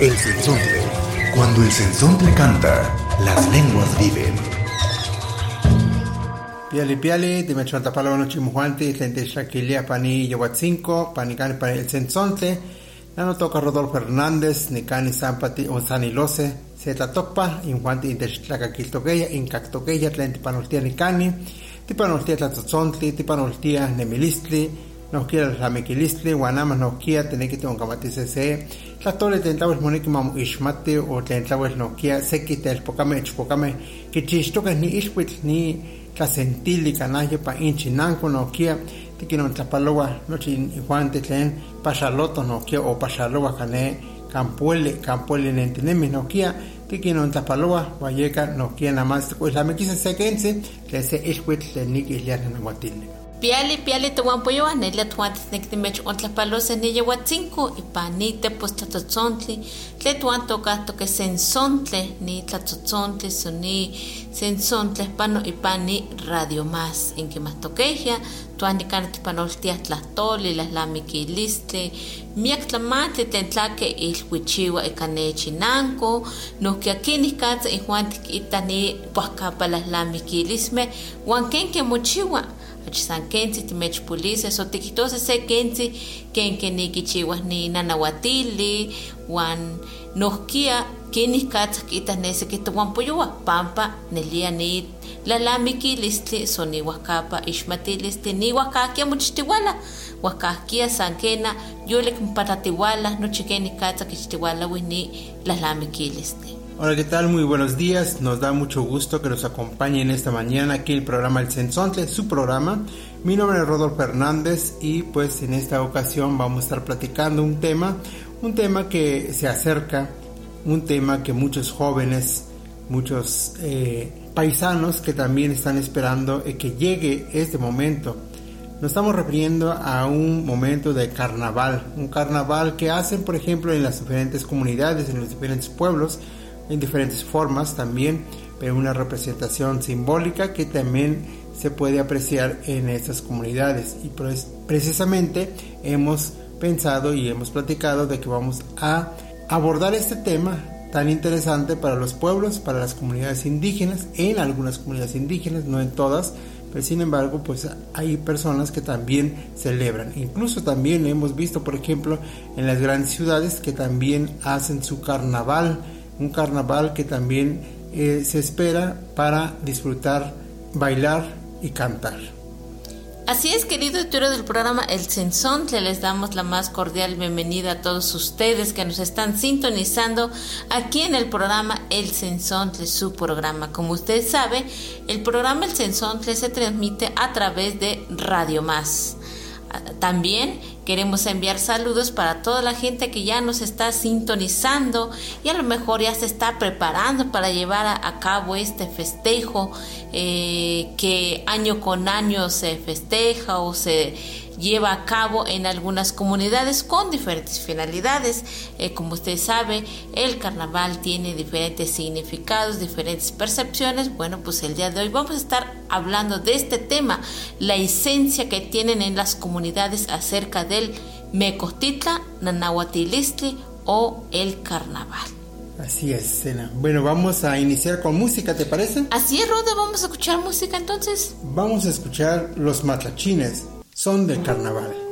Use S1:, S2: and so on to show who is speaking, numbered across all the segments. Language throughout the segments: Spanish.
S1: El sensontle. Cuando el sensontle canta, las lenguas viven.
S2: Piali piali, te me chonta palabra no chimujuante, tente shaquilia pani yawatzinco, panicani para el sensontle, no toca Rodolfo Hernández, ni cani zampati o sanilose, se topa, injuante intextlacaquiltoqueya, incactoqueya, tlenti panoltia ni cani, tipanoltia tlatzontli, tipanoltia nemilistli, nos quiera la mequilistli, guanama nos quiera tener que tener un camatise se, tlatole tentawes moneki mamu ishmate o tentawes no quiera seki telpocame, chpocame, que chistoques ni ishwit ni tlasentili canalla pa inchinanco no quiera, tiki no tlapaloa nochi iguante tlen paxaloto no quiera o paxaloa cane campuele, campuele nentinemi no quiera, tiki no tlapaloa guayeca no quiera nada más, pues la mequisa sequense, que se ishwit tlen niki iliana nahuatili.
S3: Piali, piali, te guampoyo, anelia tuantes nectimech ontlapalos en ella huatzinco, y panite, pues tatotzontli, tle tuan toca toque sensontle, ni tlatotzontli, soni sensontle, pano y pani radio más, en que más toqueja, tuan ni canti panoltia tlatoli, las lamiquilistli, miak tlamante tentlaque il huichiwa e canechinanco, no que aquí ni katsa y juan itani puacapa las lamiquilisme, huanquen que mochiwa, san kenzi timech police so tikitose se kenzi ken kenikichiwas ni nanawatili wan nohkia kinih katsa kitas nese kituan poyowa pampa nelia ni lalamikilistli so ni wakapa ixmatilistli ni wakakia muchtiwala wakakia sankena yolek mpatatiwala nochi kenih katsa kichtiwala ni lalamikilistli
S2: Hola, ¿qué tal? Muy buenos días. Nos da mucho gusto que nos acompañen esta mañana aquí el programa El Sensontle, su programa. Mi nombre es Rodolfo Hernández y pues en esta ocasión vamos a estar platicando un tema, un tema que se acerca, un tema que muchos jóvenes, muchos eh, paisanos que también están esperando eh, que llegue este momento. Nos estamos refiriendo a un momento de carnaval, un carnaval que hacen, por ejemplo, en las diferentes comunidades, en los diferentes pueblos, en diferentes formas también, pero una representación simbólica que también se puede apreciar en estas comunidades. Y pues, precisamente hemos pensado y hemos platicado de que vamos a abordar este tema tan interesante para los pueblos, para las comunidades indígenas, en algunas comunidades indígenas, no en todas, pero sin embargo, pues hay personas que también celebran. Incluso también hemos visto, por ejemplo, en las grandes ciudades que también hacen su carnaval, un carnaval que también eh, se espera para disfrutar, bailar y cantar.
S3: Así es, querido editor del programa El Sensontle, les damos la más cordial bienvenida a todos ustedes que nos están sintonizando aquí en el programa El Sensontle, su programa. Como usted sabe, el programa El Sensontle se transmite a través de Radio Más. También queremos enviar saludos para toda la gente que ya nos está sintonizando y a lo mejor ya se está preparando para llevar a, cabo este festejo eh, que año con año se festeja o se lleva a cabo en algunas comunidades con diferentes finalidades. Eh, como usted sabe, el carnaval tiene diferentes significados, diferentes percepciones. Bueno, pues el día de hoy vamos a estar hablando de este tema, la esencia que tienen en las comunidades acerca del Mecostitla, Nanahuatilistli o el carnaval.
S2: Así es, Sena. Bueno, vamos a iniciar con música, ¿te parece?
S3: Así es, Roda, vamos a escuchar música entonces.
S2: Vamos a escuchar Los Matlachines, son del carnaval.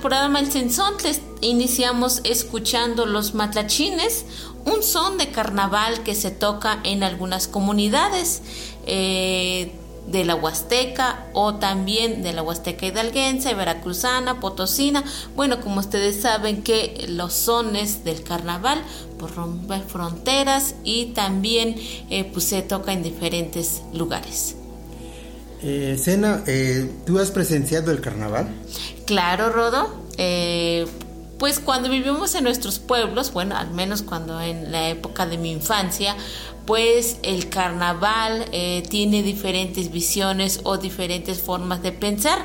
S3: Del programa El Sensontles, iniciamos escuchando los matlachines, un son de carnaval que se toca en algunas comunidades. Eh, de la Huasteca o también de la Huasteca hidalguense, veracruzana, potosina. Bueno, como ustedes saben que los sones del carnaval pues rompen fronteras y también eh, pues se toca en diferentes lugares.
S2: Eh, eh, ¿tú has presenciado el carnaval?
S3: Claro, Rodo. Eh, pues cuando vivimos en nuestros pueblos, bueno, al menos cuando en la época de mi infancia, pues el carnaval eh, tiene diferentes visiones o diferentes formas de pensar,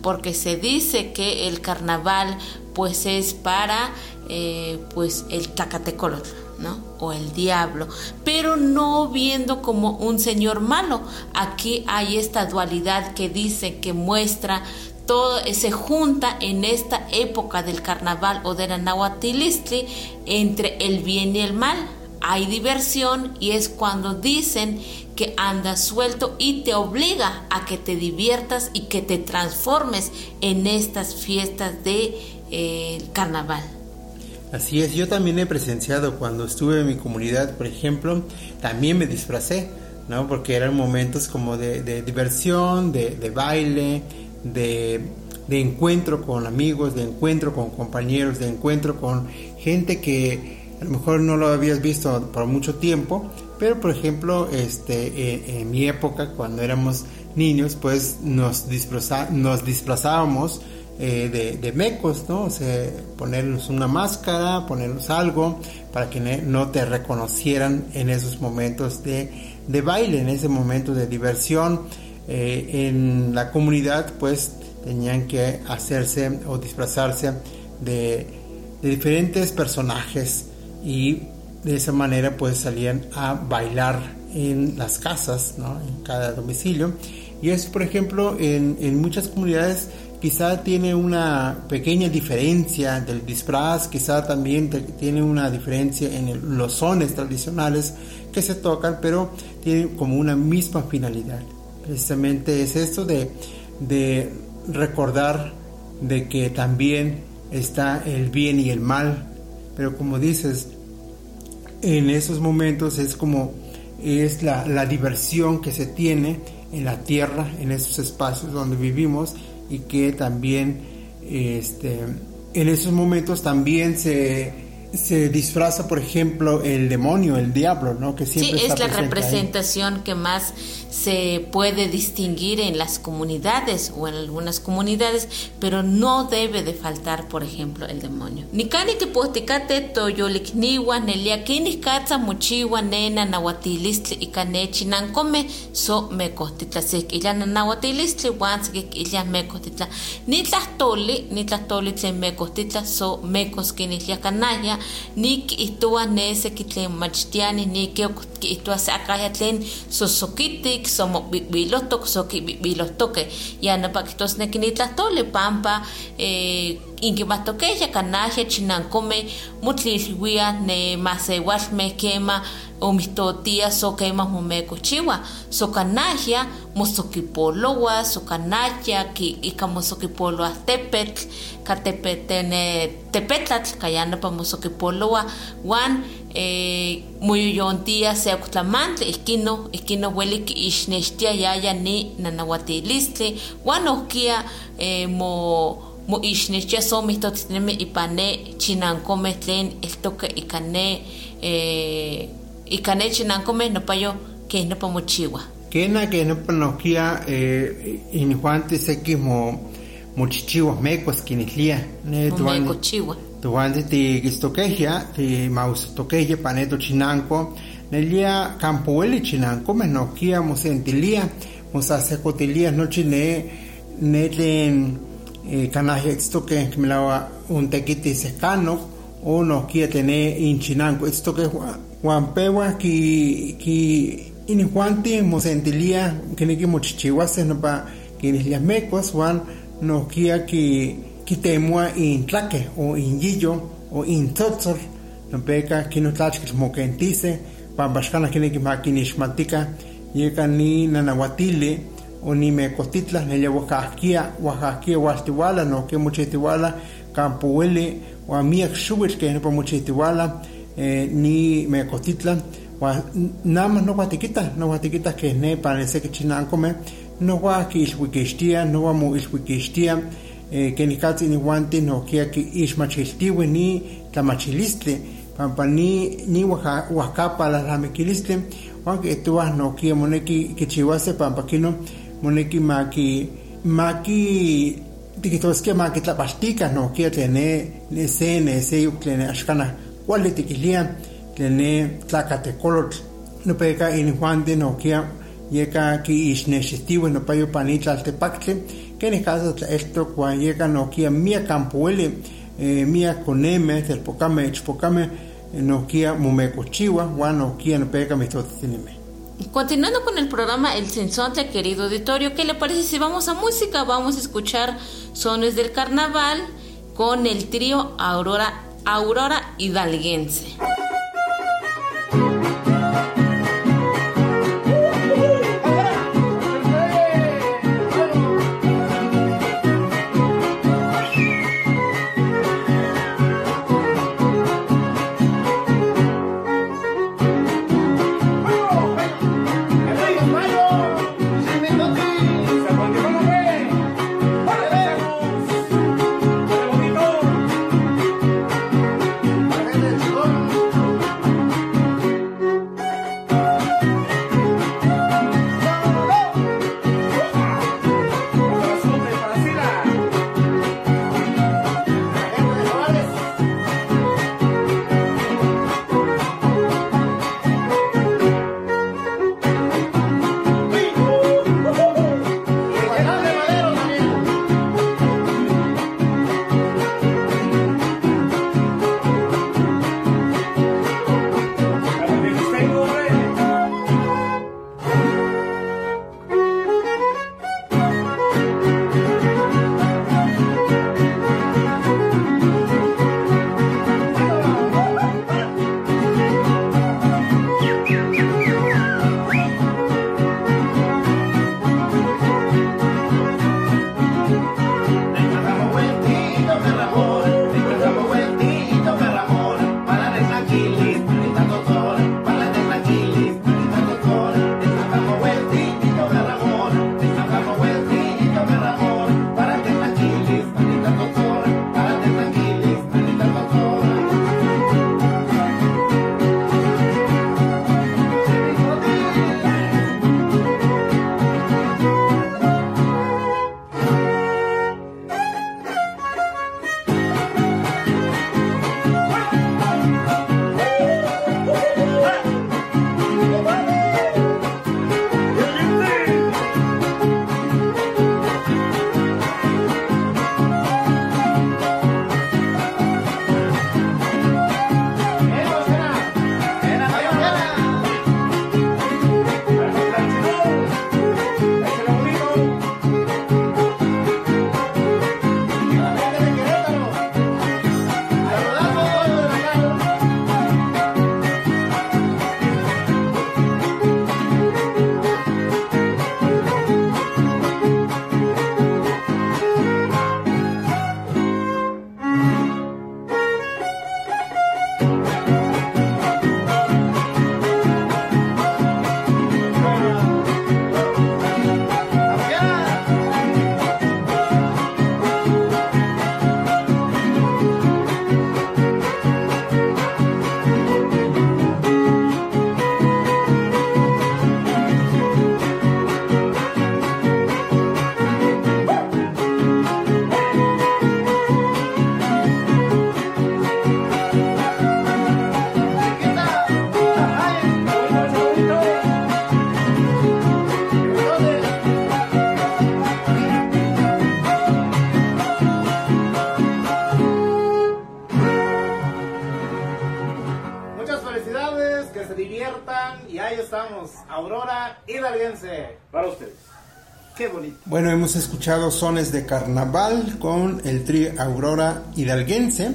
S3: porque se dice que el carnaval pues es para eh, pues el tacatecolor, ¿no? O el diablo, pero no viendo como un señor malo. Aquí hay esta dualidad que dice, que muestra todo se junta en esta época del carnaval o de la Nahuatilistli entre el bien y el mal hay diversión y es cuando dicen que andas suelto y te obliga a que te diviertas y que te transformes en estas fiestas de eh, carnaval.
S2: Así es, yo también he presenciado cuando estuve en mi comunidad, por ejemplo, también me disfracé, ¿no? Porque eran momentos como de, diversión, de, baile, de, de encuentro con amigos, de encuentro con compañeros, de encuentro con gente que a lo mejor no lo habías visto por mucho tiempo, pero por ejemplo, este, en, mi época, cuando éramos niños, pues nos, nos disfrazábamos eh, de, mecos, ¿no? O sea, ponernos una máscara, ponernos algo para que no te reconocieran en esos momentos de, baile, en ese momento de diversión. Eh, en la comunidad, pues tenían que hacerse o disfrazarse de, de diferentes personajes y de esa manera pues salían a bailar en las casas, ¿no? en cada domicilio. Y eso, por ejemplo, en, en muchas comunidades quizá tiene una pequeña diferencia del disfraz, quizá también tiene una diferencia en los sones tradicionales que se tocan, pero tiene como una misma finalidad. Precisamente es esto de, de recordar de que también está el bien y el mal. Pero como dices, en esos momentos es como es la, la diversión que se tiene en la tierra, en esos espacios donde vivimos y que también este, en esos momentos también se se disfraza, por ejemplo, el demonio, el diablo, ¿no?
S3: Que siempre sí, es la representación que más se puede distinguir en las comunidades o en algunas comunidades, pero no debe de faltar, por ejemplo, el demonio. Nikani que posticate toyolikniwa nelia kinis katsa muchiwa nena nahuatilistli y kanechi nankome so me costitla se illa nahuatilistli que illa me costitla ni tlastoli ni tlastoli tlen me costitla so mecos kinis ya canalla ni kitua nese kitlen machtiani ni que kitua sakaya tlen sosokitik somo bilotok soki bilotoke. Ya na pakitos ne kinitlastoli pampa eh inkimatokeya kanaje chinankome mutlilhuia ne masewalme kema omihtotia so kema momekochiwa so kanahia mosokipolowa so kanahia ki ika mosokipolowa tepetl ka tepetene tepetlatl kayana pa mosokipolowa. Wan eh, moyoyontia se akutlamantli ihkino ihkino weli kiixnextia yaya ni nanahuatilistli wan ohkia eh, mo mo ixnextia so mihtotitinemi ipane chinankome tlen eltoke ikane eh, ikane chinankomeh nopayo keh nopa mochiwa.
S2: Kena ke nopa nohkia eh, injuanti seki mo mochichiwa mekuas kinihlia
S3: ne momekochiwa
S2: tuanti tikistokehya timausotokehya pane tochinanko nelia campoueli chinankomeh nohkia mosentilia mosasekotilia nochi ne ne tlen eh, canajia itztoque quimelaua un tequiti secano o no quiere tener inchinanco. Itztoque Juan Pewa ki ki inihuanti mosentilia kiniki mochichihuase nopa kinihlias mecos Juan no quiere ki kitemua in tlaque o in yillo o in tzotzor no peca kinotlachkil mokentise pambashkana kiniki makinishmatika yeka ni nanahuatili o ni me costitla ne llevo casquia oaxaquia huastiguala no que muchitihuala a mi exubis que no muchitihuala eh, ni me costitla. Nada más no guatiquita no guatiquita que ne parece que chinan come no gua que iswikistia no gua mu iswikistia eh, que ni katsi ni guante no que que ismachiltiwe ni tamachiliste pampa ni ni huacapa la lamequiliste aunque tú no que moneki que chihuase pampa kino moneki maki maki tikitoskia maki tlapastika no que tiene ne se ne se tiene ashkana cuál tikilia tiene tlacatecolotl no peka in juante no que yeka ki isnexitiwe no payo panitla altepactle que en caso esto cuando llega no que mia campuele eh, mia coneme telpocame expocame no
S4: Continuando con el programa El Sensonte, querido auditorio, ¿qué le parece si vamos a música? Vamos a escuchar sones del carnaval con el trío Aurora, Aurora Hidalguense.
S2: Escuchado sones de carnaval con el trío Aurora Hidalguense.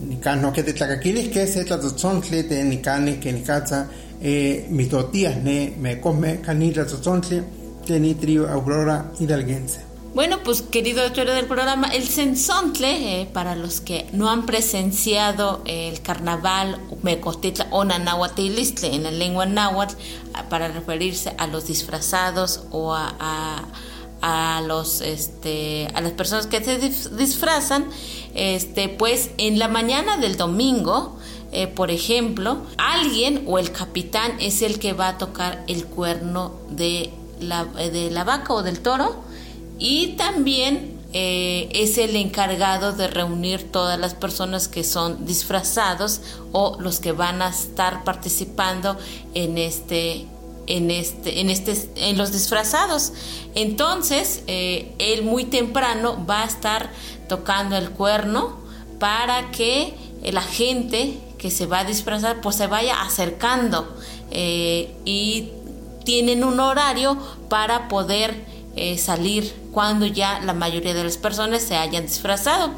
S2: Nicano que de tlacaquilis que se tlatzotzontle de nicane que nicaza eh, mitotías ne me come canila tzotzontle Tenitrio Aurora Hidalguense.
S3: Bueno, pues querido autor del programa, el Sensontle, eh, para los que no han presenciado el carnaval Mecostitla o Nanahuatilistle en la lengua náhuatl, para referirse a los disfrazados o a, a, los este a las personas que se disfrazan, este pues en la mañana del domingo eh, por ejemplo, alguien o el capitán es el que va a tocar el cuerno de la, de la vaca o del toro y también eh, es el encargado de reunir todas las personas que son disfrazados o los que van a estar participando en este en este en este en los disfrazados entonces eh, él muy temprano va a estar tocando el cuerno para que la gente que se va a disfrazar pues se vaya acercando eh, y tienen un horario para poder eh, salir cuando ya la mayoría de las personas se hayan disfrazado.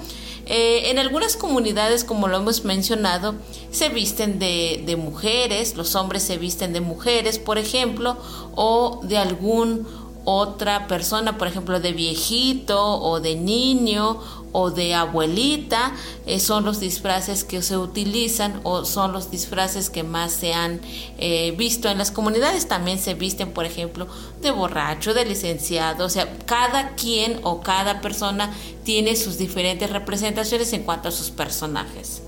S3: Eh, en algunas comunidades, como lo hemos mencionado, se visten de, de, mujeres, los hombres se visten de mujeres, por ejemplo, o de algún otra persona, por ejemplo, de viejito o de niño o de abuelita, eh, son los disfraces que se utilizan o son los disfraces que más se han eh, visto en las comunidades. También se visten, por ejemplo, de borracho, de licenciado, o sea, cada quien o cada persona tiene sus diferentes representaciones en cuanto a sus personajes.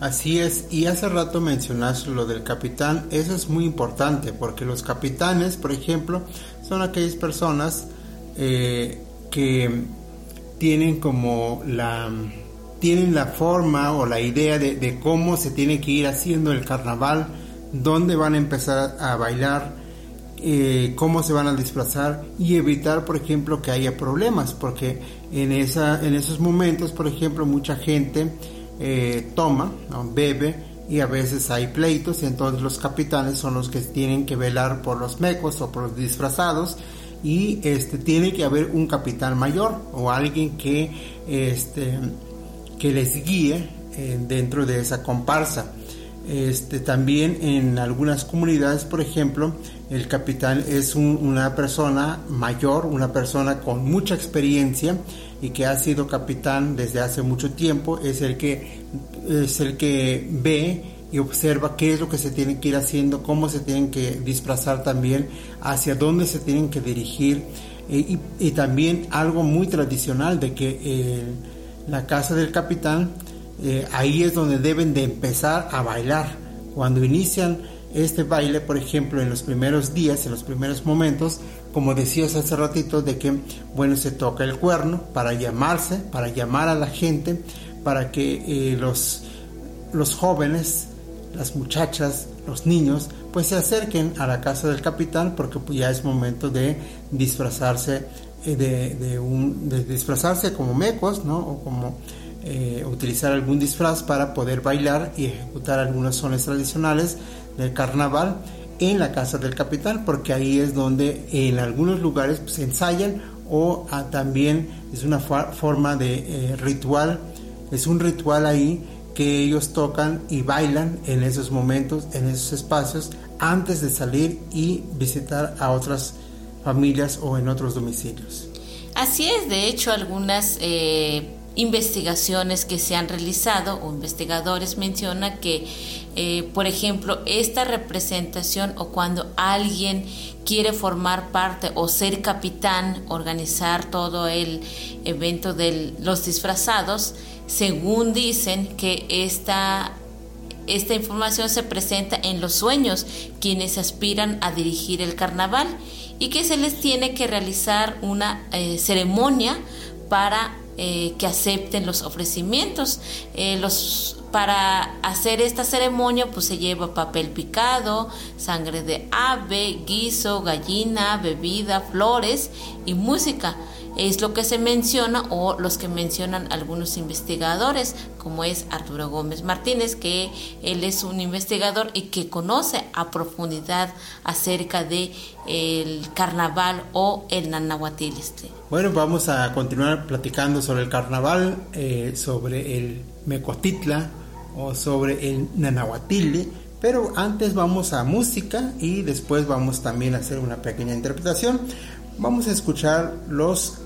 S2: Así es, y hace rato mencionaste lo del capitán, eso es muy importante porque los capitanes, por ejemplo, son aquellas personas eh, que tienen como la tienen la forma o la idea de, cómo se tiene que ir haciendo el carnaval, dónde van a empezar a bailar, eh, cómo se van a disfrazar y evitar, por ejemplo, que haya problemas, porque en, esa, en esos momentos, por ejemplo, mucha gente eh, toma, bebe y a veces hay pleitos y entonces los capitanes son los que tienen que velar por los mecos o por los disfrazados y este tiene que haber un capitán mayor o alguien que este que les guíe eh, dentro de esa comparsa. Este, también en algunas comunidades, por ejemplo, el capitán es una persona mayor, una persona con mucha experiencia y que ha sido capitán desde hace mucho tiempo, es el que, es el que ve y observa qué es lo que se tiene que ir haciendo, cómo se tienen que disfrazar también, hacia dónde se tienen que dirigir eh, y, también algo muy tradicional de que eh, la casa del capitán, eh, ahí es donde deben de empezar a bailar. Cuando inician este baile, por ejemplo, en los primeros días, en los primeros momentos, como decías hace ratito, de que, bueno, se toca el cuerno para llamarse, para llamar a la gente, para que los, los jóvenes las muchachas, los niños, pues se acerquen a la casa del capitán porque pues, ya es momento de disfrazarse eh, de, disfrazarse como mecos, ¿no? O como eh, utilizar algún disfraz para poder bailar y ejecutar algunas zonas tradicionales del carnaval en la casa del capitán, porque ahí es donde en algunos lugares pues, se ensayan o ah, también es una forma de eh, ritual, es un ritual ahí que ellos tocan y bailan en esos momentos, en esos espacios, antes de salir y visitar a otras familias o en otros domicilios.
S3: Así es, de hecho, algunas eh, investigaciones que se han realizado o investigadores mencionan que, eh, por ejemplo, esta representación o cuando alguien quiere formar parte o ser capitán, organizar todo el evento de los disfrazados, según dicen que esta, esta información se presenta en los sueños, quienes aspiran a dirigir el carnaval, y que se les tiene que realizar una eh, ceremonia para eh, que acepten los ofrecimientos. Eh, los, para hacer esta ceremonia pues se lleva papel picado, sangre de ave, guiso, gallina, bebida, flores y música es lo que se menciona o los que mencionan algunos investigadores, como es Arturo Gómez Martínez, que él es un investigador y que conoce a profundidad acerca de el carnaval o el nanahuatiliste.
S2: Bueno, vamos a continuar platicando sobre el carnaval, eh, sobre el mecotitla o sobre el nanahuatile, pero antes vamos a música y después vamos también a hacer una pequeña interpretación. vamos a escuchar Los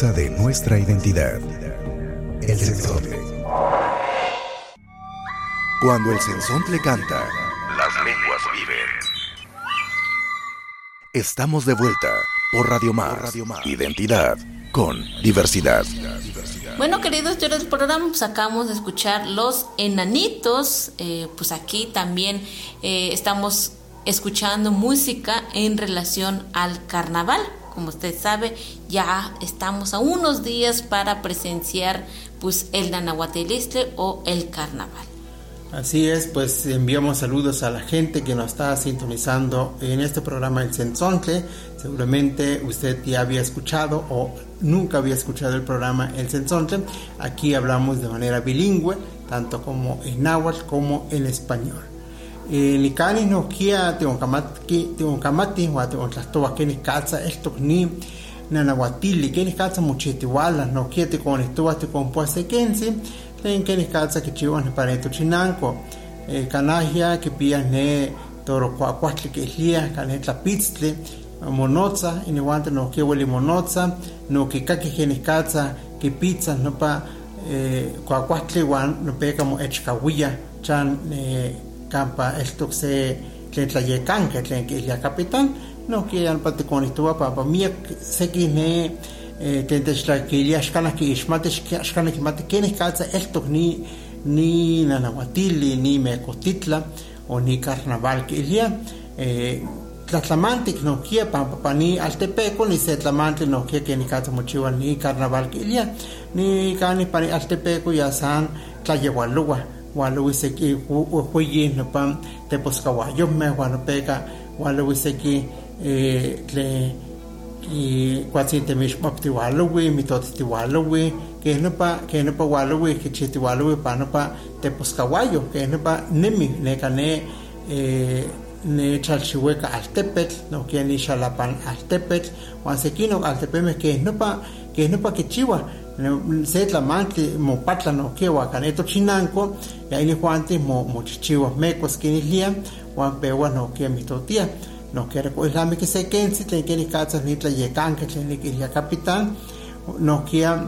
S1: riqueza de nuestra identidad. El sensontle. Cuando el sensontle canta, las lenguas viven. Estamos de vuelta por Radio Más. Identidad con diversidad.
S3: Bueno, queridos yo del programa, pues acabamos de escuchar Los Enanitos. Eh, pues aquí también eh, estamos escuchando música en relación al carnaval como usted sabe, ya estamos a unos días para presenciar pues el o el carnaval.
S2: Así es, pues enviamos saludos a la gente que nos está sintonizando en este programa El Sensontle. Seguramente usted ya había escuchado o nunca había escuchado el programa El Sensontle. Aquí hablamos de manera bilingüe, tanto como en náhuatl como en español. Ni kani no kia te onkamati te onkamati wa te ontlastoa keni katsa esto ni nanahuatili keni katsa muchitiwala no kia te conectoa te compueste kensi tlen keni katsa kichiwas ni pareto chinanko. Eh, kanahia kipia ne toro kuakuahtli kihlia kane tlapitztli monotza iniwante no kia weli monotza no kikaki keni katsa kipitza nopa eh, kuakuahtli wan nopeka mo echkawia chan eh, campa esto se tlen tlayekanke tlen kihlia capitán no kiyan patikonihtowa papa miak seki ne tlen techtlakihlia axkanah kiixmati axkanah kimati kenih katsa eltok ni ni nanahuatili ni mekotitla o ni carnaval kihlia tlatlamantik nohkia pampa pa ni altepeco ni se tlamantli nohkia kenih katsa mochiwa ni carnaval kihlia ni kanih pa ni altepeco ya san tlayewalowa waluiseki hueyi nopan teposkahuayomeh wanopeka waluiseki tle kuatzintemixmaptiwalowi mitotitiwalowi keh nopa keh nopa walowi kichihtiwalowi pa nopa teposkahuayo keh nopa nemi neka ne ne chalxiueka altepetl nohkia ni xalapan altepetl. Huan sekinok altepemeh keh kichiwa se tlamantli mopatla nohkia wakaneto chinanko ya inihuanti mo mochichiwa mekos kinihlia huan pewa nohkia mitotia nohkia rekoihlami kisekentzi tlen keni katsa ni tlayekanke tlen nikihlia capitán nohkia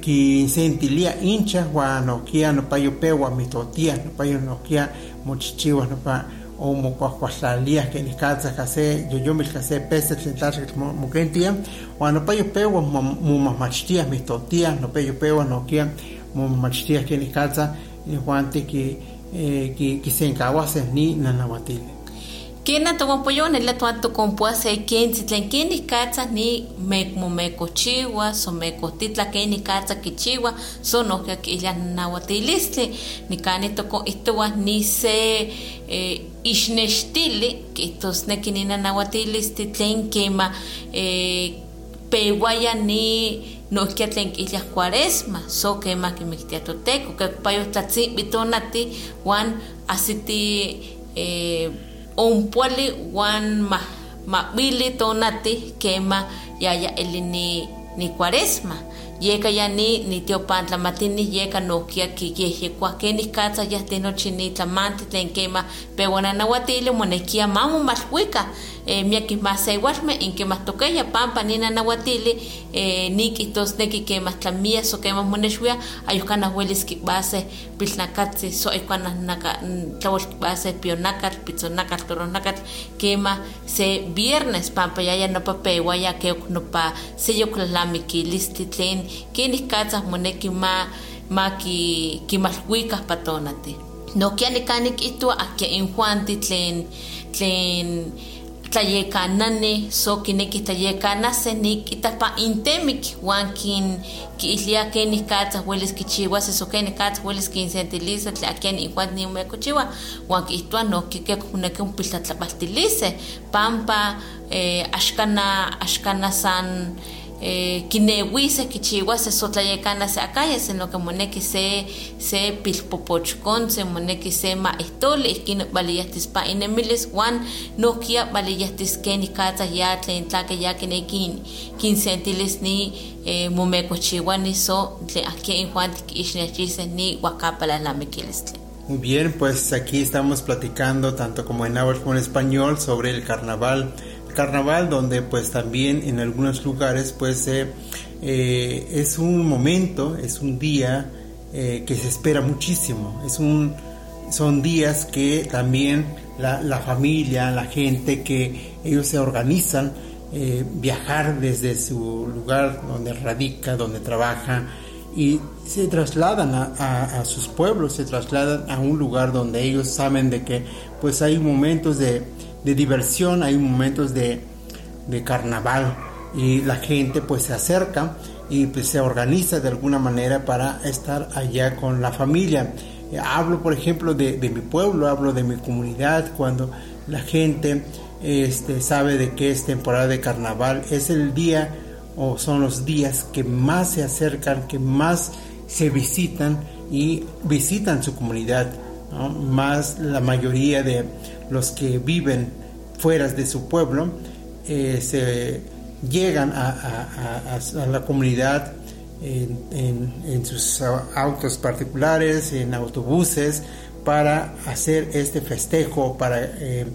S2: kisentilia incha huan nohkia nopayo pewa mitotia nopayo nohkia mochichiwa nopa o mokuahkuahlaliah kenih katsa kase yoyomil kase pese tlen tlaxkatl mokentia huan nopayo pewa momahmachtiah mihtotiah nopayo pewa nohkia momachtiah kenih katsa inihuanti ki kisenkawaseh ni nanahuatili
S3: Kena tokonpoyone la tuan tokonpuase kentzi tlen kenih katsa ni momekochiwa so mekotitla kenih katsa kichiwa so nohkia kihlia nahuatilistli nikani tokonihtowa ni se eh, ixnextili kihtosneki ni nanahuatilistli tlen kema eh, pewaya ni nohkia tlen kihlia cuaresma so kema kimiktia toteko kekpayo tlatzintli tonati huan asiti eh, onpuali wan ma mabili tonati kema yaya eli ni ni cuaresma. Yeka ya ni ni tiopantlamatini yeka nokia kiyehyekuah kenih katsa yahti nochi ni tlamanti tlen kema pewananahuatili monekia mamomalhuika eh, miakih masewalmeh inkemah tokeya pampa ni nanahuatili eh, nikihtusneki kemah tlamia so kemah monexuia ayohkanah welis kibaseh pilnakatzi so ayuhkanah naka tlawal kibaseh pionakatl pitzonakatl toronakatl kemah se viernes pampa yaya nopa pewaya keok nopa seyoklalamikilisli tlen kenih katzah moneki ma ma ki kimalhuikah patonati nohkia nikani kihtowa ahkia injuanti tlen tlen tlayekanani so kineki tlayekanaseh nikitah pa intemik huan kin kiihlia kenih katzah welis kichiuases o kenih katzah welis kinsentilisa tlen akin injuan nimomekochiua huan kihtowa nohki kek moneki onpiltlatlapaltiliseh pampa eh, axkana axkana san eh, kinewiseh kichiuaseh so tlayekanaseh akaya sino que moneki se se pilpopochkontzin moneki se ma'ihtoli ihkin baliyahtis pa inemilis huan nohkia baliyahtis kenih katzah ya tlen tlakeh ya kineki kinsentilis ni eh, momekochiuani so tlen ahkia injuan tikixnechiseh ni huakapalalamikilistli
S2: Muy bien, pues aquí estamos platicando tanto como en náhuatl como en español sobre el carnaval carnaval donde pues también en algunos lugares pues eh, eh, es un momento, es un día eh, que se espera muchísimo, es un, son días que también la, familia, la gente que ellos se organizan, viajar desde su lugar donde radica, donde trabaja y se trasladan a, a sus pueblos, se trasladan a un lugar donde ellos saben de que pues hay momentos de, de diversión, hay momentos de, de carnaval y la gente pues se acerca y pues se organiza de alguna manera para estar allá con la familia. Hablo por ejemplo de, de mi pueblo, hablo de mi comunidad, cuando la gente este, sabe de que es temporada de carnaval, es el día o son los días que más se acercan, que más se visitan y visitan su comunidad. Más la mayoría de los que viven fuera de su pueblo eh, se llegan a, la comunidad en, sus autos particulares, en autobuses, para hacer este festejo, para eh,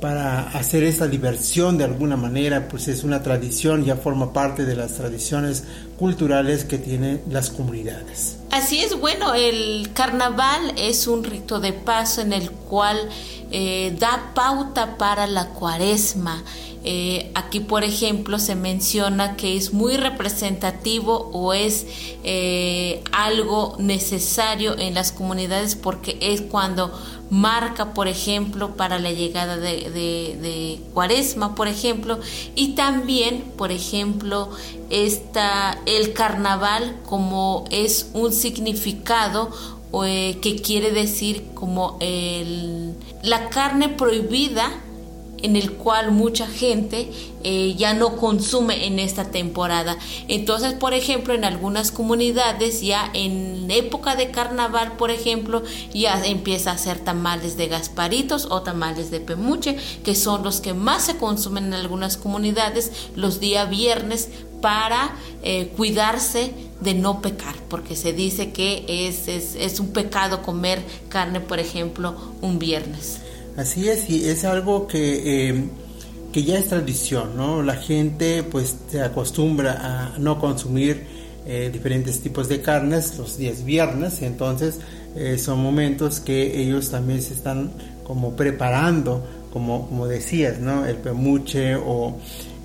S2: para hacer esta diversión de alguna manera, pues es una tradición, ya forma parte de las tradiciones culturales que tienen las comunidades.
S3: Así es, bueno, el carnaval es un rito de paso en el cual eh, da pauta para la cuaresma. Eh, aquí, por ejemplo, se menciona que es muy representativo o es eh, algo necesario en las comunidades porque es cuando marca, por ejemplo, para la llegada de, Cuaresma, por ejemplo, y también, por ejemplo, está el carnaval como es un significado eh, que quiere decir como el, la carne prohibida en el cual mucha gente eh, ya no consume en esta temporada. Entonces, por ejemplo, en algunas comunidades ya en época de carnaval, por ejemplo, ya empieza a hacer tamales de gasparitos o tamales de pemuche, que son los que más se consumen en algunas comunidades los días viernes para eh, cuidarse de no pecar, porque se dice que es, es, es un pecado comer carne, por ejemplo, un viernes.
S2: Así es, y es algo que, eh, que ya es tradición, ¿no? La gente pues se acostumbra a no consumir eh, diferentes tipos de carnes los días viernes, entonces eh, son momentos que ellos también se están como preparando, como, como decías, ¿no? El pemuche o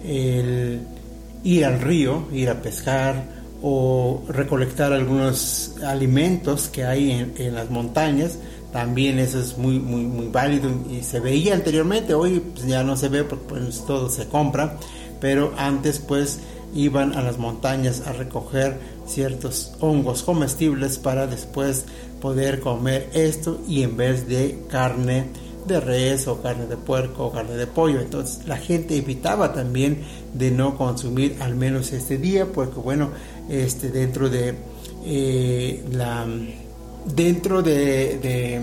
S2: el ir al río, ir a pescar o recolectar algunos alimentos que hay en, en las montañas también eso es muy, muy, muy válido y se veía anteriormente, hoy pues, ya no se ve porque pues, todo se compra, pero antes pues iban a las montañas a recoger ciertos hongos comestibles para después poder comer esto y en vez de carne de res o carne de puerco o carne de pollo. Entonces la gente evitaba también de no consumir al menos este día porque bueno, este dentro de eh, la dentro de,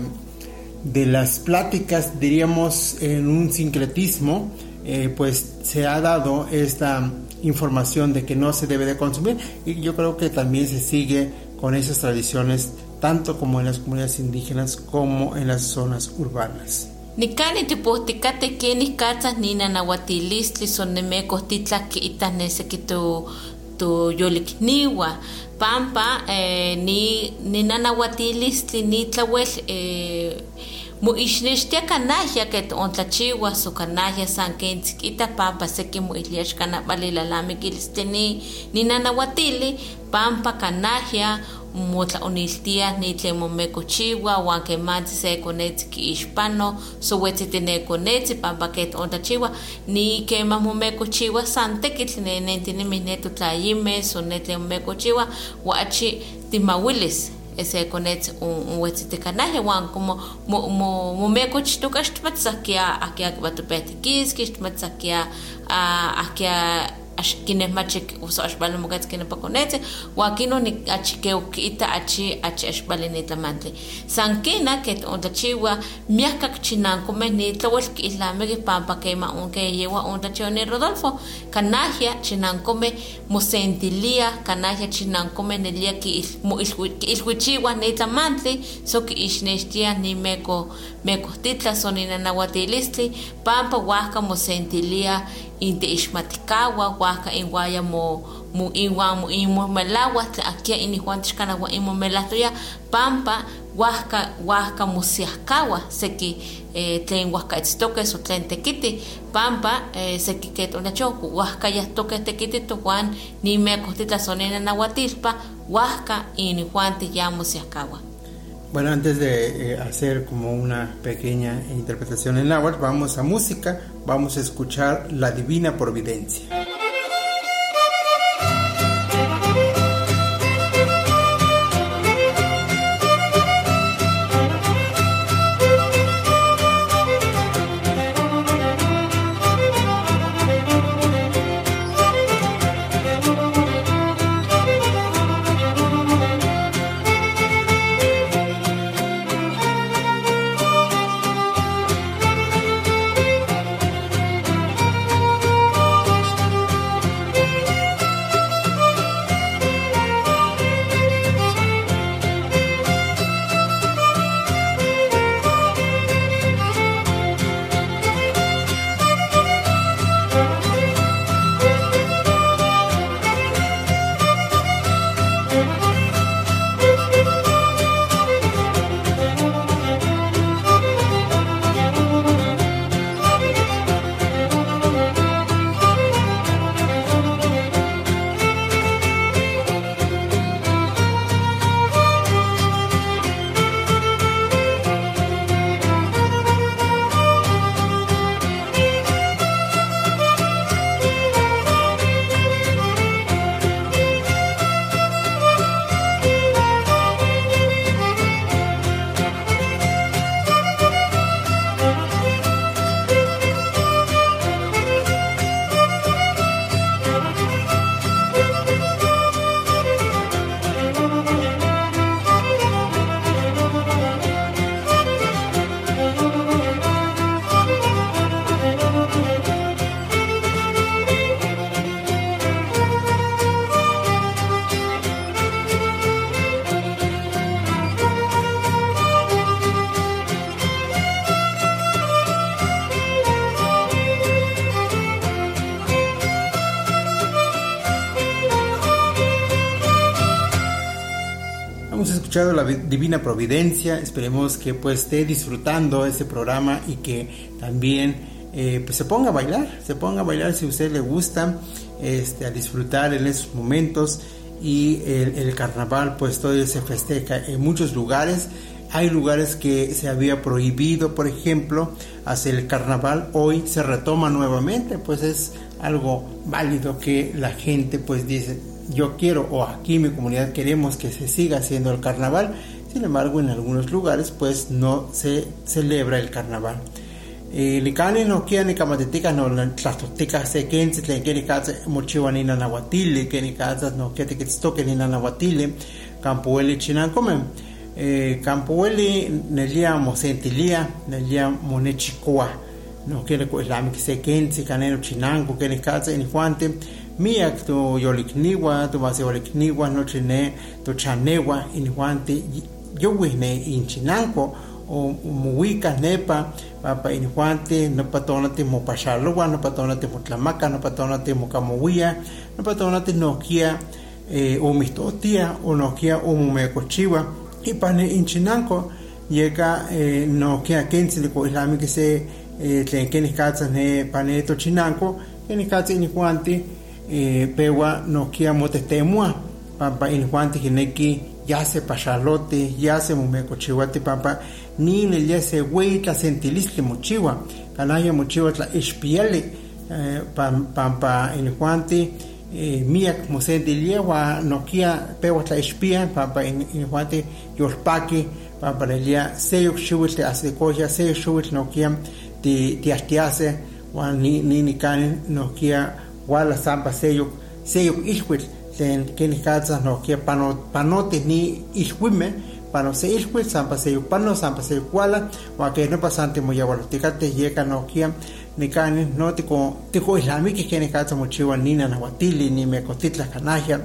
S2: de, las pláticas, diríamos, en un sincretismo, eh, pues se ha dado esta información de que no se debe de consumir y yo creo que también se sigue con esas tradiciones tanto como en las comunidades indígenas como en las zonas urbanas.
S3: Nikani tipohtikate kenih katzah nina nahuatilistli sonemekos titlaki itah nese ki tu tu yolikniwa pampa eh, ni ni nanahuatilistli ni tlawel eh, moixnextia kanahya ket ontlachiwa so kanahya san ken tzikita pampa seki moilía xkanapalilalamikilistle ni ni nanahuatili pampa kanahya motlaoniltia ni tlen momekochiwa uan kemantzin se konetzi kiixpano sowetzi tinekonetzi pampa ket ontlachiwa ni kemah momekochiwa san tekitl nenentinemih ne totlayimeh so ne tlen momekochiwa ua achi timawilis ese konetz unwetzitikanahya uan como momekochtoka xtmatz ahkia ahkia kibatopehtikiski xtmatz ahkia kine mache uso ashbali mugat kine pakonete wakino ni achike ukita achi achi ashbali ni tamante sankina ket onda chiwa miaka chinanko me ni tawel ki islame ki pampa kema unke yewa onda chione rodolfo. Kanahia chinanko musentilia kanahia chinanko me nelia ki ilwichiwa ni tamante so ki ishneshtia ni meko meko titla soninanahuatilistli pampa wahka musentilia inte ixmatikawa huahka inwaya mo mo iwa mo imo melawa akia ini Juan tixkana wa imo melatoya pampa huahka huahka mosiahkawa seki eh, tlen huahka itztoke so tlen tekiti pampa eh, seki ketonacho huahka yahtoke tekiti to Juan nimekohtitla sonena nahuatilpa huahka ini Juan ya mosiahkawa
S2: Bueno, antes de eh, hacer como una pequeña interpretación en náhuatl, vamos a música, vamos a escuchar La Divina Providencia. La Divina Providencia, esperemos que pues esté disfrutando ese programa y que también eh, pues se ponga a bailar, se ponga a bailar si a usted le gusta, este, a disfrutar en esos momentos y el, carnaval pues todo se festeja en muchos lugares. Hay lugares que se había prohibido, por ejemplo, hacer el carnaval, hoy se retoma nuevamente, pues es algo válido que la gente pues dice, yo quiero o aquí mi comunidad queremos que se siga haciendo el carnaval, sin embargo en algunos lugares pues no se celebra el carnaval. Licani no kia ni kamatetika no tlastotika se kensi tlen keni katsa mochiwa ni nanahuatili keni katsa no kia tikitstoke ni nanahuatili campueli chinancomen. Campueli nelia mosentilia nelia monechikoa no quiere que se kensi caneno chinanco keni katsa en fuante miak tu yolikniwa tu waseolikniwa noche ne tu chanewa injuante yowi ne inchinanco o muwika nepa papa injuante no patonate mo pachalowa no patonate mo tlamaca no patonate mo camohuia no patonate noquia eh, o mistotia o noquia o mumecochiwa y pane inchinanco llega eh, noquia ko islami que se eh, tlen ne pane tochinanco kenis katzas injuante eh, pewa nokia motetemua pampa injuanti jineki yase pachalote yase mumecochihuate pampa ni ne yase hueitla sentilistli mochiwa kanaya mochiwa tla ispiale eh, pampa injuanti eh, miak mosentilia wa nokia pewa tla ispia pampa injuanti yolpaki pampa lelia seyok xihuitl asecoya seyok xihuitl nokia ti tiastiase wa ni ni nikani nokia wala sampa seyok seyok ilhuitl tlen kenih katzah nohkia pano, panote ni ilhuimeh pano se ilhuitl sampa seyok pano sampa seyok wala uan keh nopa san timoyawalotikateh yeka nohkia nikanih no tiko tiko ihlamikih kenih katzah mochiwa ni nanahuatili ni mekotitlah kanahya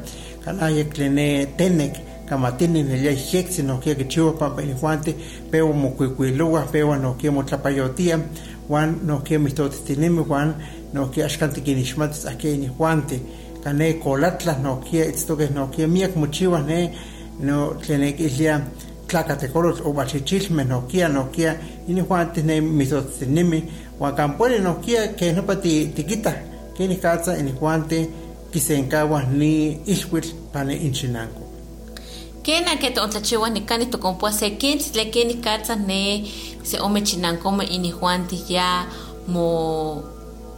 S2: kanahya tlene tenek kamatini nelia ihyektzi nohkia kichiwa pampa inihuante pewa mokuikuilouah pewa nohkia motlapayotiah uan nohkia mihtotitinimi uan no que axkanti kinixmatis ahki inihuanti kane kolatla no que itztokeh no que miak mochiwa ne no tlenek ilia tlakatekolotl o bachichilmeh no kia no kia inihuanti ne mitotzinimi uan kampueli no kia ke nopa tikita kenih katza inihuanti kisenkawah ni ilhuitl pane inchinanko
S3: kena ke tontlachiwa nikani tokompua se kintzitli keni katza ne se ome chinankoma ini juanti ya mo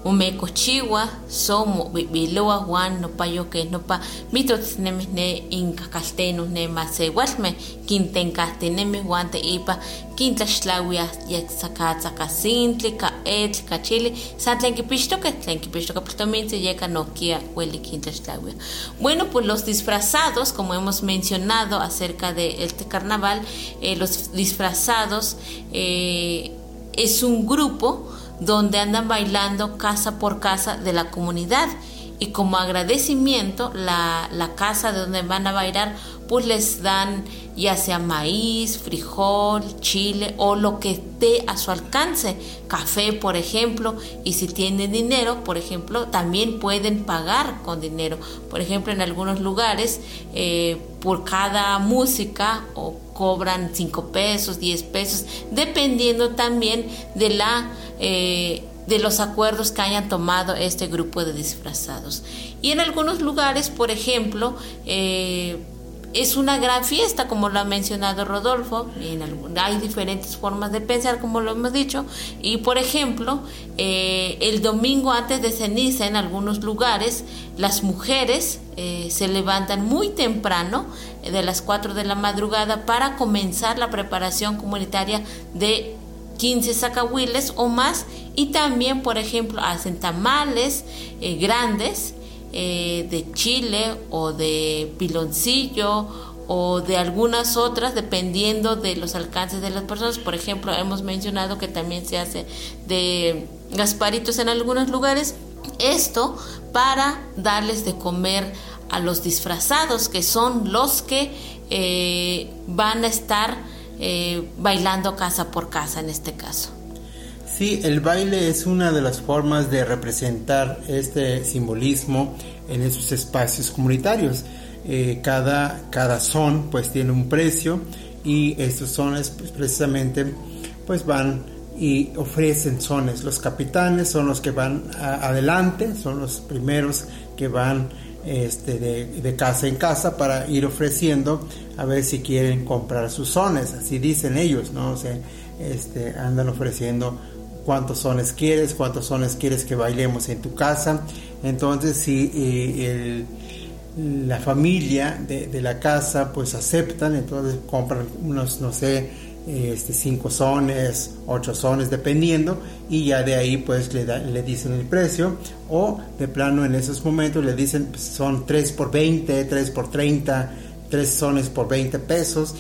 S3: umekochiwa so mobibiloa Juan nopa yoke nopa mitotznemi ne inkakalteno ne masewalme kintenkahtinemi Juan te ipa kintlaxtlawia yaksakatzaka sintli ka etl ka chili san tlen kipixtoke tlen kipixtoke piltomintzi yeka nokia hueli kintlaxtlawia bueno pues los disfrazados como hemos mencionado acerca de este carnaval eh, los disfrazados eh, es un grupo donde andan bailando casa por casa de la comunidad y como agradecimiento la, la, casa de donde van a bailar pues les dan ya sea maíz, frijol, chile o lo que esté a su alcance, café por ejemplo, y si tienen dinero, por ejemplo, también pueden pagar con dinero. Por ejemplo, en algunos lugares, eh, por cada música o cobran 5 pesos, 10 pesos, dependiendo también de la... Eh, de los acuerdos que hayan tomado este grupo de disfrazados. Y en algunos lugares, por ejemplo, eh, es una gran fiesta, como lo ha mencionado Rodolfo. En hay diferentes formas de pensar, como lo hemos dicho. Y, por ejemplo, eh, el domingo antes de ceniza, en algunos lugares, las mujeres eh, se levantan muy temprano, de las 4 de la madrugada, para comenzar la preparación comunitaria de 15 sacahuiles o más. Y también, por ejemplo, hacen tamales grandes eh, de chile o de piloncillo o de algunas otras dependiendo de los alcances de las personas. Por ejemplo, hemos mencionado que también se hace de gasparitos en algunos lugares. Esto para darles de comer a los disfrazados, que son los que eh, van a estar eh, bailando casa por casa en este caso.
S2: Sí, el baile es una de las formas de representar este simbolismo en esos espacios comunitarios. Eh, cada, cada son pues tiene un precio y estos sones pues, precisamente pues van y ofrecen sones. Los capitanes son los que van adelante, son los primeros que van este, de, casa en casa para ir ofreciendo a ver si quieren comprar sus sones, así dicen ellos, ¿no? O sea, este, andan ofreciendo cuántos sones quieres, cuántos sones quieres que bailemos en tu casa. Entonces, si eh, la familia de, la casa pues aceptan, entonces compran unos, no sé, este, cinco sones, ocho sones, dependiendo, y ya de ahí pues le, le dicen el precio, o de plano en esos momentos le dicen pues, son 3 por 20, 3 por 30, 3 sones por 20 pesos,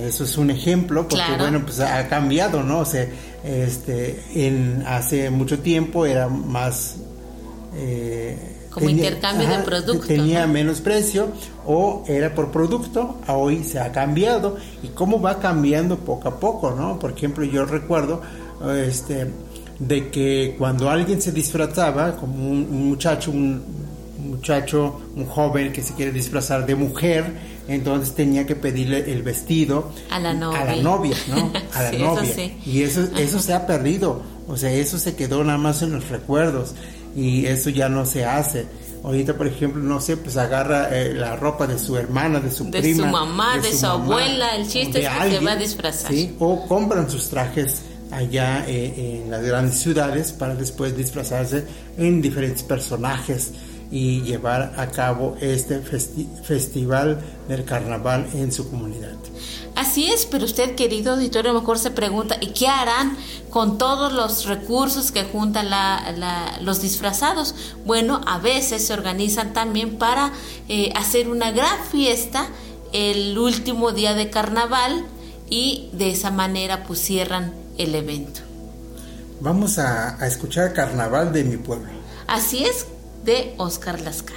S2: eso es un ejemplo, porque bueno, pues ha cambiado, ¿no? O sea, este, en, hace mucho tiempo era más...
S3: Eh, como intercambio de productos.
S2: Tenía menos precio o era por producto, hoy se ha cambiado. ¿Y cómo va cambiando poco a poco, no? Por ejemplo, yo recuerdo este, de que cuando alguien se disfrazaba, como un muchacho, un muchacho, un joven que se quiere disfrazar de mujer, entonces tenía que pedirle el vestido
S3: a la novia,
S2: a la novia ¿no? A la novia. Y eso, eso se ha perdido, o sea, eso se quedó nada más en los recuerdos y eso ya no se hace. Ahorita, por ejemplo, no sé, pues agarra eh, la ropa de su hermana, de su prima.
S3: De su mamá, de, su, abuela, el chiste es que se va a disfrazar.
S2: ¿sí? O compran sus trajes allá eh, en las grandes ciudades para después disfrazarse en diferentes personajes y llevar a cabo este festival del carnaval en su comunidad.
S3: Así es, pero usted, querido auditorio, a lo mejor se pregunta, ¿y qué harán con todos los recursos que juntan los disfrazados? Bueno, a veces se organizan también para eh, hacer una gran fiesta el último día de carnaval y de esa manera pues cierran el evento.
S2: Vamos a, a escuchar Carnaval de mi pueblo.
S3: Así es, de Oscar Lascar.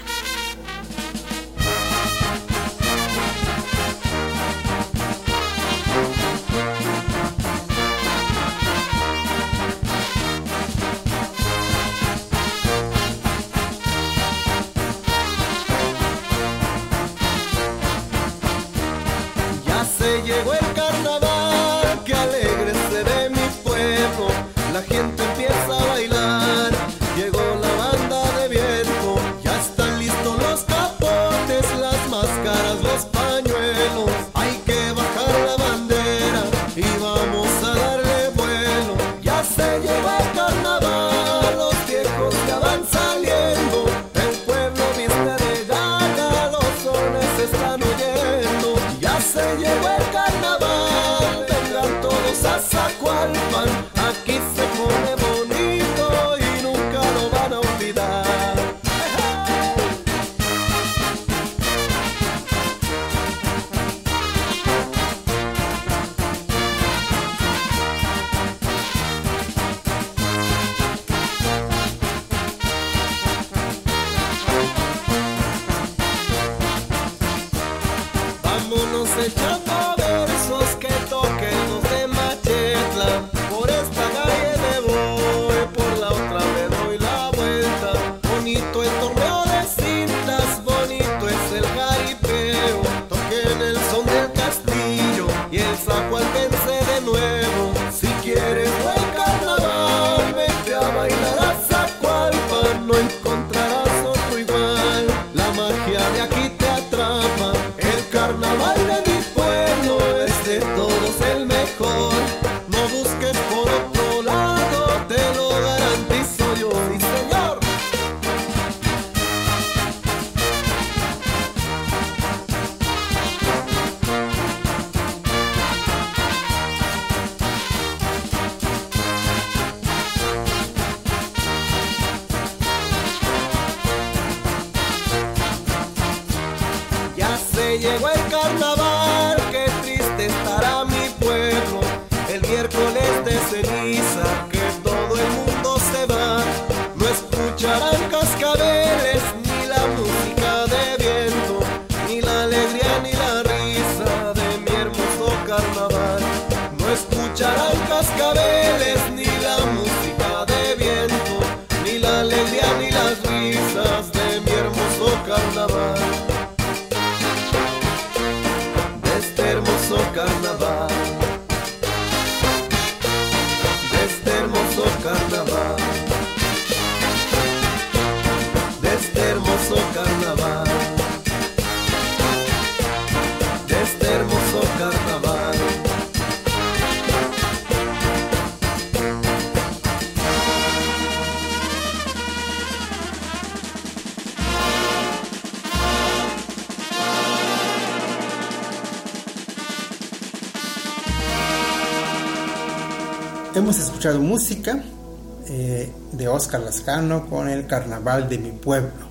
S2: Lascano con el Carnaval de mi pueblo.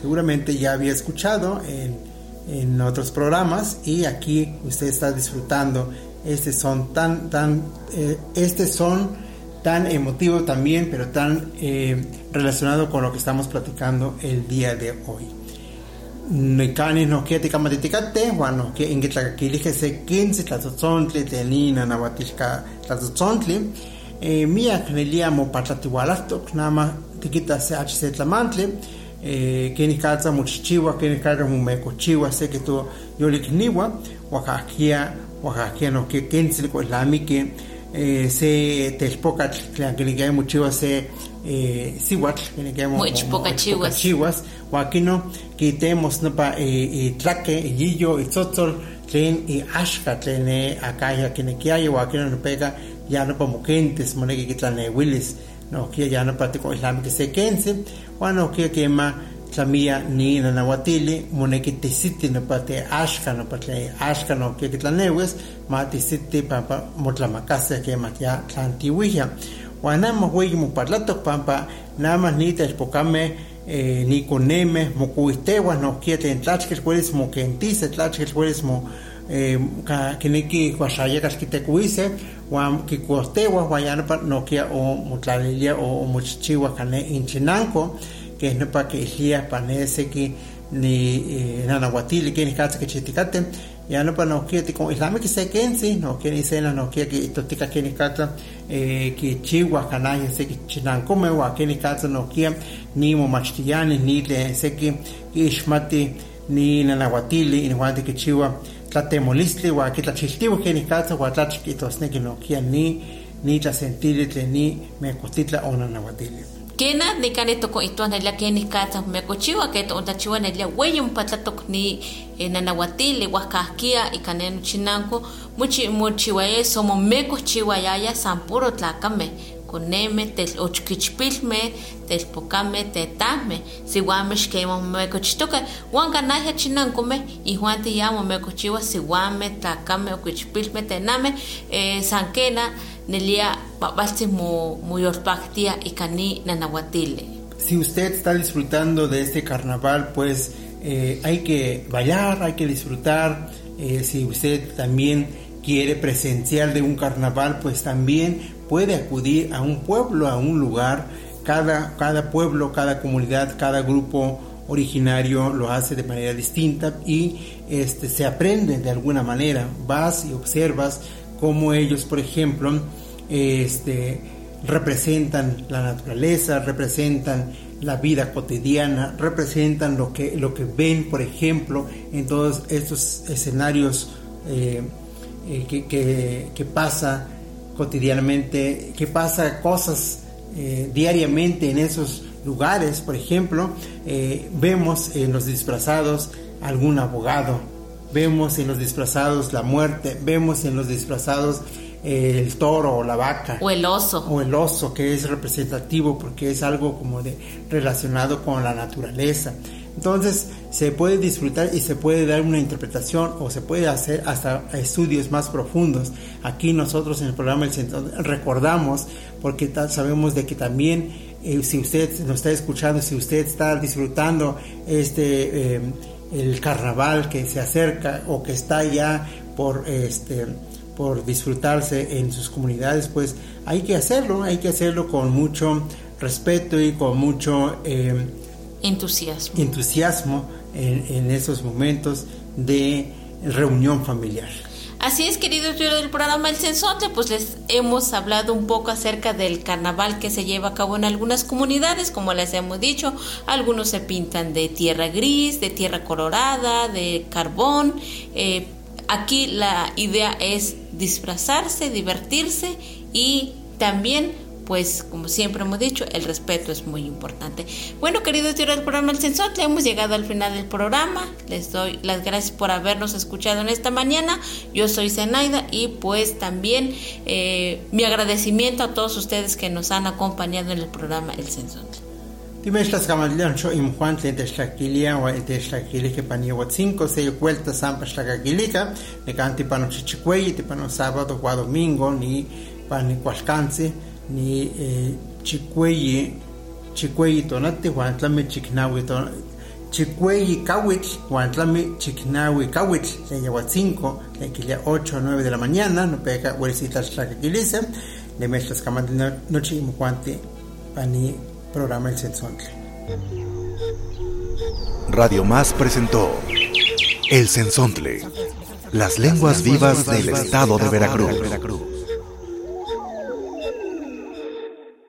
S2: Seguramente ya había escuchado en, en otros programas y aquí usted está disfrutando este son tan tan eh, este son tan emotivo también pero tan eh, relacionado con lo que estamos platicando el día de hoy Nekani no que te kamatitikate bueno que en que se 15 tlatzontli tenina nahuatilka tlatzontli eh, miak neliamo patlatihualahtok nama tikita se HC Tlamantli eh, keni katsa muchichiwa keni kata mumekochiwa se que tu yolikniwa wakakia wakakia no que kensi ko islami que eh, se telpokatl tlankilikai muchiwa se eh, siwatl kenikemo
S3: mochpokachiwas
S2: wakino kitemos nopa eh, eh, tlaque yiyo itzotzol tlen i axka tlen akaya kinekiaya wakino nopeka ya no pa mukentes moneki kitlaneuilis nohkia ya no pa tikoislami se kense wan nohkia kema tlamia ni nanawatili moneki tisiti no pa te axka no pa tle axka nohkia kitlaneuis ma tisiti pampa motlamakase kema ya tlantiwihya wan nama weyi mopatlatok pampa nama ni telpokame eh, ni koneme mokuihtewa nohkia tlen tlachkel uelis mokentise tlachkel uelis mo eh, ka kineki huaxayakal kitekuise wan kikuohtewa wan ya nopa nokia o motlalilia o mochichiwa kane inchinanko que nopa que ilia paneseki ni eh, nanahuatili que nikatsa que chitikate ya nopa nokia tiko islami que se kensi nokia ni sena nokia que totika que nikatsa eh, que chiwa kanaya se que chinanko me wa que nikatsa nokia ni momachtiyani ni le se que ishmati ni nanahuatili ni wante que chiwa tlatemolistli wa kitlachiltiwa que ni katsa wa tlachkitosneki nokia ni ni tlasentili tlen ni mekostitla o nanahuatili
S3: kena nikani toko ituan nelia keni kata mekochiwa ke to ontachiwa nelia weyum patlatok ni e, nanawatili wakahkia ikanenu chinanko muchi muchiwa ye somo mekochiwa
S2: Si usted está disfrutando de este carnaval, pues eh, hay que bailar, hay que disfrutar. Eh, si usted también quiere presenciar de un carnaval, pues también puede acudir a un pueblo, a un lugar. Cada, cada pueblo, cada comunidad, cada grupo originario lo hace de manera distinta y este, se aprende de alguna manera. Vas y observas cómo ellos, por ejemplo, este, representan la naturaleza, representan la vida cotidiana, representan lo que, lo que ven, por ejemplo, en todos estos escenarios eh, eh, que, que, pasa cotidianamente, que pasa cosas eh, diariamente en esos lugares, por ejemplo, vemos en los disfrazados algún abogado, vemos en los disfrazados la muerte, vemos en los disfrazados el toro o la vaca.
S3: O el oso.
S2: O el oso, que es representativo porque es algo como de relacionado con la naturaleza. Entonces se puede disfrutar y se puede dar una interpretación o se puede hacer hasta estudios más profundos. Aquí nosotros en el programa El Centro recordamos, porque sabemos de que también eh, si usted nos está escuchando, si usted está disfrutando este eh, el carnaval que se acerca o que está ya por este por disfrutarse en sus comunidades, pues hay que hacerlo, hay que hacerlo con mucho respeto y con mucho
S3: eh, entusiasmo,
S2: entusiasmo en, en, esos momentos de reunión familiar.
S3: Así es, queridos del programa El Censote, pues les hemos hablado un poco acerca del carnaval que se lleva a cabo en algunas comunidades, como les hemos dicho, algunos se pintan de tierra gris, de tierra colorada, de carbón, eh, Aquí la idea es disfrazarse, divertirse y también pues como siempre hemos dicho, el respeto es muy importante. Bueno, queridos tíos del programa El Sensote, hemos llegado al final del programa. Les doy las gracias por habernos escuchado en esta mañana. Yo soy Zenaida y pues también eh, mi agradecimiento a todos ustedes que nos han acompañado en el programa El Sensote.
S2: Timeshlas kamaliloncho imjuan tlen techtlaquilia o techtlaquilia que paniewatzinco se vuelta sampa xtlacaquilica nekan tipano chichicueyi tipano sábado o domingo ni pani cualcanse ni eh, chicueyi chicueyi tonati huan tlami chiknawi chicueyi kawitl huan tlami chiknawi kawitl tlen yewatzinco tlen kilia 8 o 9 de la mañana no peka huelcita xtlacaquilice nemechlas kamaliloncho imjuan pani programa El Sensontle.
S1: Radio Más presentó El Sensontle, las lenguas vivas del estado de Veracruz.